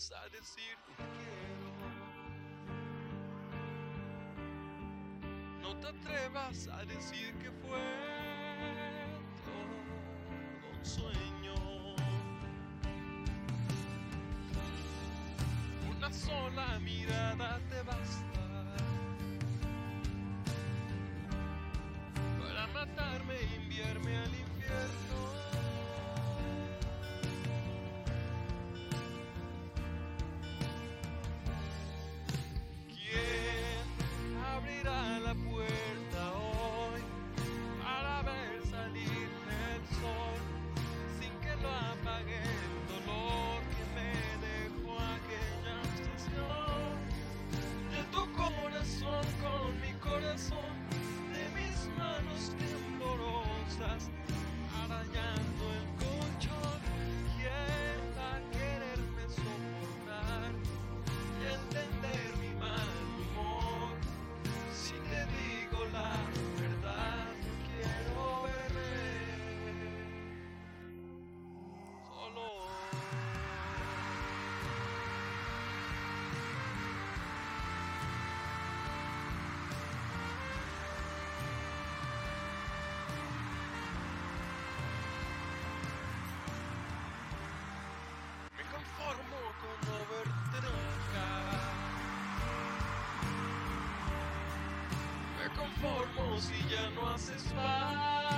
a decir te quiero. No te atrevas a decir que fue un sueño. Una sola mirada te basta Me conformo con no verte nunca. Me conformo si ya no haces parte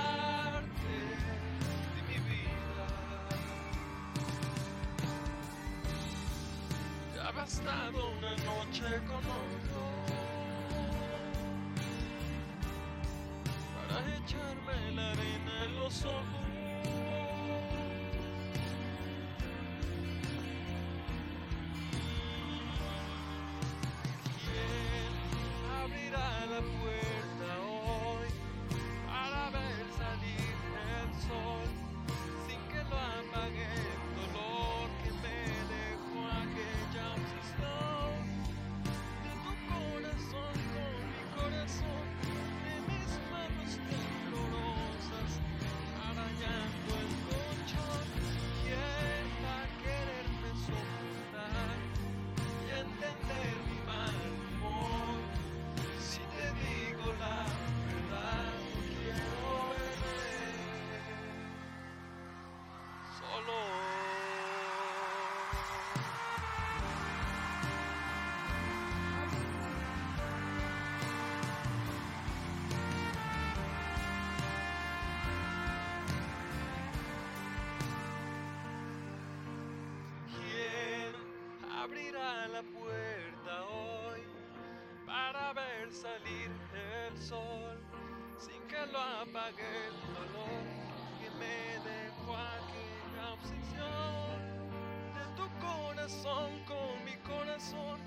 ha bastado una noche con otro para echarme la arena en los ojos. ¿Quién abrirá la puerta abrirá la puerta hoy para ver salir el sol. Sin que lo apague el dolor que me dejó aquella obsesión de tu corazón con mi corazón.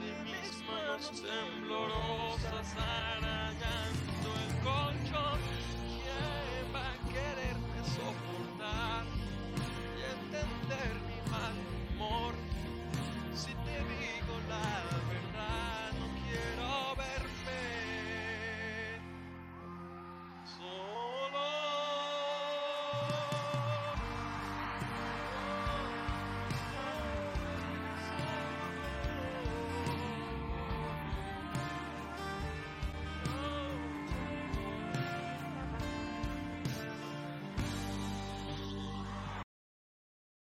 De mis manos temblorosas arañando el colchón